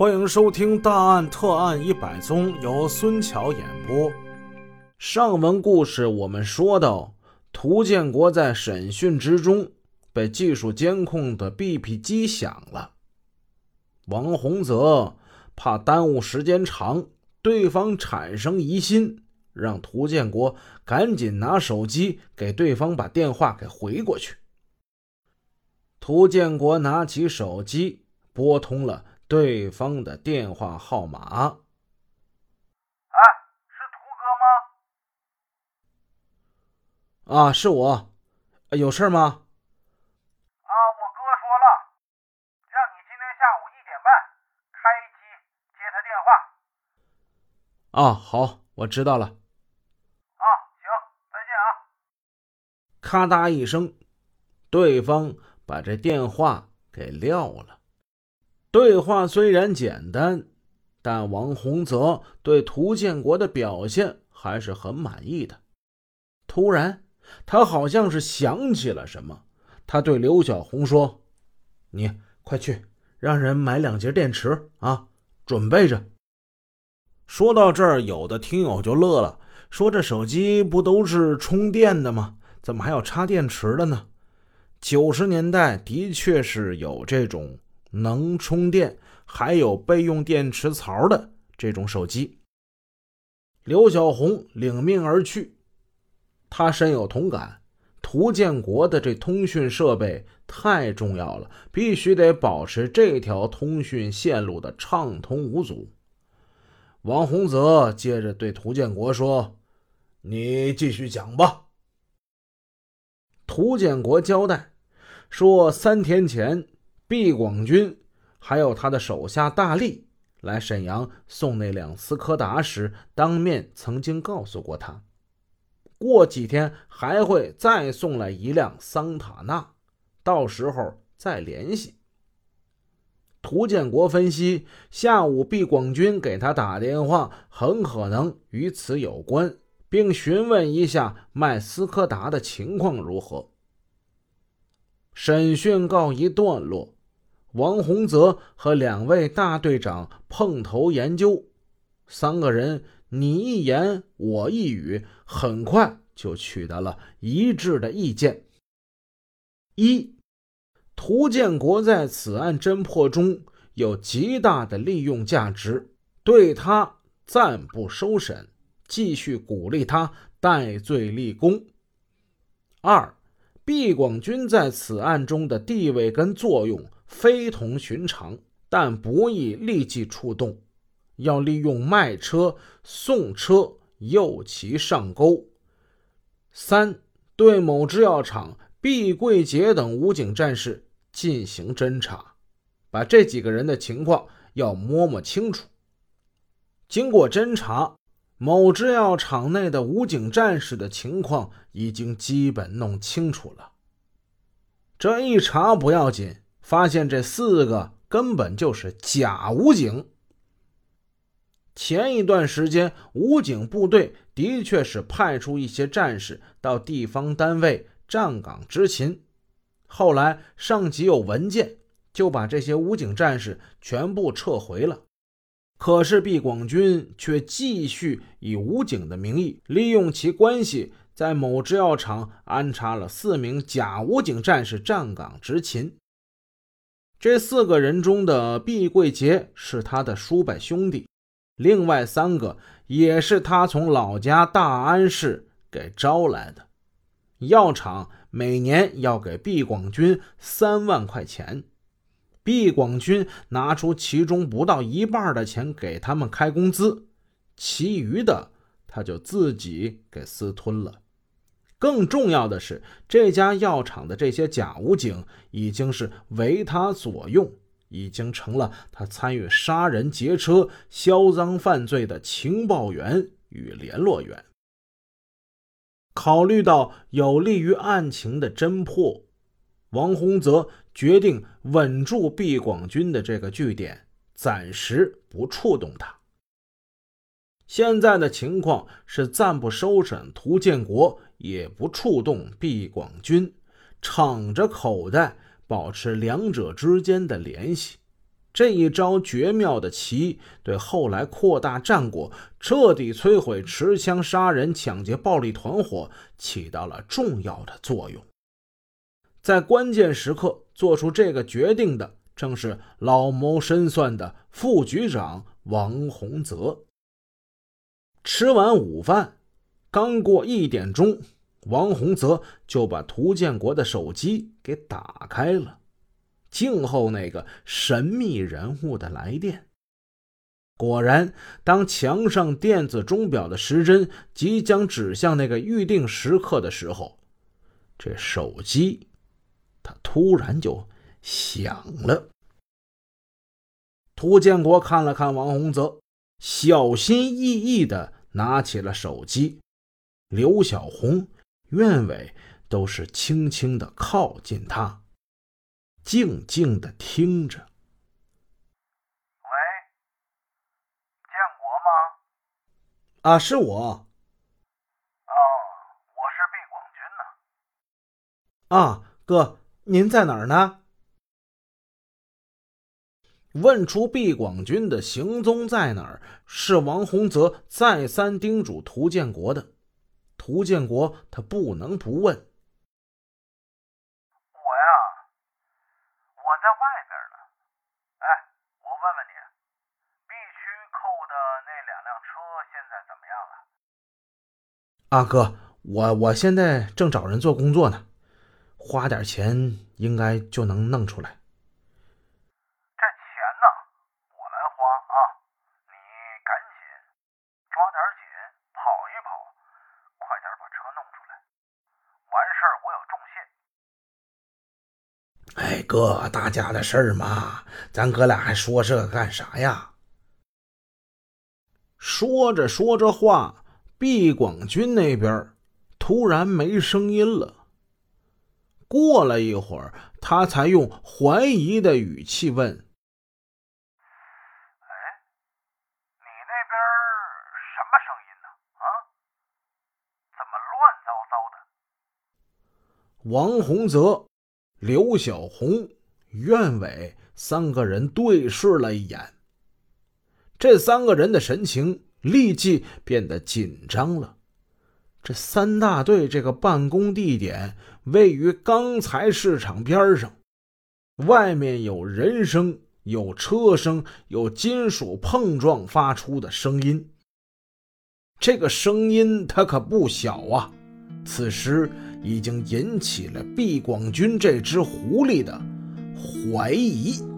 欢迎收听《大案特案一百宗》，由孙桥演播。上文故事我们说到，涂建国在审讯之中被技术监控的 BP 机响了。王洪泽怕耽误时间长，对方产生疑心，让涂建国赶紧拿手机给对方把电话给回过去。涂建国拿起手机拨通了。对方的电话号码。哎，是图哥吗？啊，是我。有事吗？啊，我哥说了，让你今天下午一点半开机接他电话。啊，好，我知道了。啊，行，再见啊。咔嗒一声，对方把这电话给撂了。对话虽然简单，但王洪泽对涂建国的表现还是很满意的。突然，他好像是想起了什么，他对刘小红说：“你快去让人买两节电池啊，准备着。”说到这儿，有的听友就乐了，说：“这手机不都是充电的吗？怎么还要插电池的呢？”九十年代的确是有这种。能充电，还有备用电池槽的这种手机。刘小红领命而去，他深有同感。涂建国的这通讯设备太重要了，必须得保持这条通讯线路的畅通无阻。王洪泽接着对涂建国说：“你继续讲吧。”涂建国交代说：“三天前。”毕广军还有他的手下大力来沈阳送那辆斯柯达时，当面曾经告诉过他，过几天还会再送来一辆桑塔纳，到时候再联系。涂建国分析，下午毕广军给他打电话，很可能与此有关，并询问一下卖斯柯达的情况如何。审讯告一段落。王洪泽和两位大队长碰头研究，三个人你一言我一语，很快就取得了一致的意见：一，涂建国在此案侦破中有极大的利用价值，对他暂不收审，继续鼓励他戴罪立功；二，毕广军在此案中的地位跟作用。非同寻常，但不宜立即出动，要利用卖车、送车诱其上钩。三，对某制药厂毕贵杰等武警战士进行侦查，把这几个人的情况要摸摸清楚。经过侦查，某制药厂内的武警战士的情况已经基本弄清楚了。这一查不要紧。发现这四个根本就是假武警。前一段时间，武警部队的确是派出一些战士到地方单位站岗执勤，后来上级有文件，就把这些武警战士全部撤回了。可是毕广军却继续以武警的名义，利用其关系，在某制药厂安插了四名假武警战士站岗执勤。这四个人中的毕贵杰是他的叔伯兄弟，另外三个也是他从老家大安市给招来的。药厂每年要给毕广军三万块钱，毕广军拿出其中不到一半的钱给他们开工资，其余的他就自己给私吞了。更重要的是，这家药厂的这些假武警已经是为他所用，已经成了他参与杀人、劫车、销赃犯罪的情报员与联络员。考虑到有利于案情的侦破，王洪泽决定稳住毕广军的这个据点，暂时不触动他。现在的情况是暂不收审涂建国，也不触动毕广军，敞着口袋保持两者之间的联系，这一招绝妙的棋，对后来扩大战果、彻底摧毁持枪杀人、抢劫暴力团伙起到了重要的作用。在关键时刻做出这个决定的，正是老谋深算的副局长王洪泽。吃完午饭，刚过一点钟，王洪泽就把涂建国的手机给打开了。静候那个神秘人物的来电。果然，当墙上电子钟表的时针即将指向那个预定时刻的时候，这手机，它突然就响了。涂建国看了看王洪泽，小心翼翼地拿起了手机。刘小红、苑伟都是轻轻地靠近他。静静的听着。喂，建国吗？啊，是我。哦，我是毕广军呢。啊，哥，您在哪儿呢？问出毕广军的行踪在哪儿，是王洪泽再三叮嘱涂建国的。涂建国他不能不问。阿哥，我我现在正找人做工作呢，花点钱应该就能弄出来。这钱呢，我来花啊！你赶紧抓点紧，跑一跑，快点把车弄出来。完事儿我有重信。哎，哥，大家的事儿嘛，咱哥俩还说这干啥呀？说着说着话。毕广军那边突然没声音了。过了一会儿，他才用怀疑的语气问：“哎，你那边什么声音呢？啊？怎么乱糟糟的？”王洪泽、刘小红、苑伟三个人对视了一眼，这三个人的神情。立即变得紧张了。这三大队这个办公地点位于钢材市场边上，外面有人声、有车声、有金属碰撞发出的声音。这个声音它可不小啊！此时已经引起了毕广军这只狐狸的怀疑。